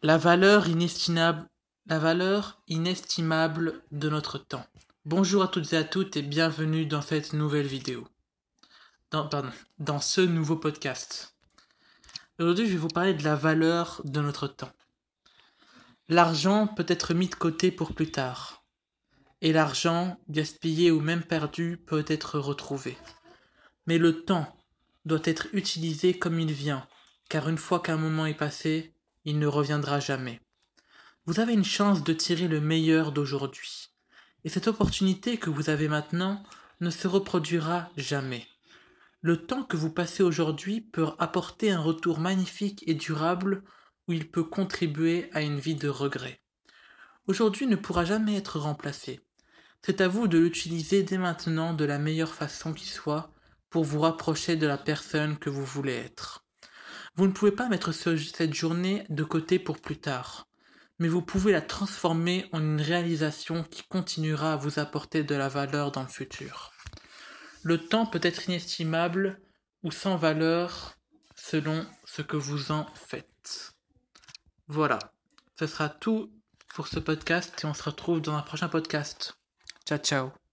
La valeur inestimable, de notre temps. Bonjour à toutes et à toutes et bienvenue dans cette nouvelle vidéo. Pardon, dans ce nouveau podcast. Aujourd'hui, je vais vous parler de la valeur de notre temps. L'argent peut être mis de côté pour plus tard. Et l'argent, gaspillé ou même perdu, peut être retrouvé. Mais le temps doit être utilisé comme il vient, car une fois qu'un moment est passé, il ne reviendra jamais. Vous avez une chance de tirer le meilleur d'aujourd'hui. Et cette opportunité que vous avez maintenant ne se reproduira jamais. Le temps que vous passez aujourd'hui peut apporter un retour magnifique et durable où il peut contribuer à une vie de regret. Aujourd'hui ne pourra jamais être remplacé. C'est à vous de l'utiliser dès maintenant de la meilleure façon qui soit pour vous rapprocher de la personne que vous voulez être. Vous ne pouvez pas mettre cette journée de côté pour plus tard, mais vous pouvez la transformer en une réalisation qui continuera à vous apporter de la valeur dans le futur. Le temps peut être inestimable ou sans valeur selon ce que vous en faites. Voilà, ce sera tout pour ce podcast et on se retrouve dans un prochain podcast. Ciao ciao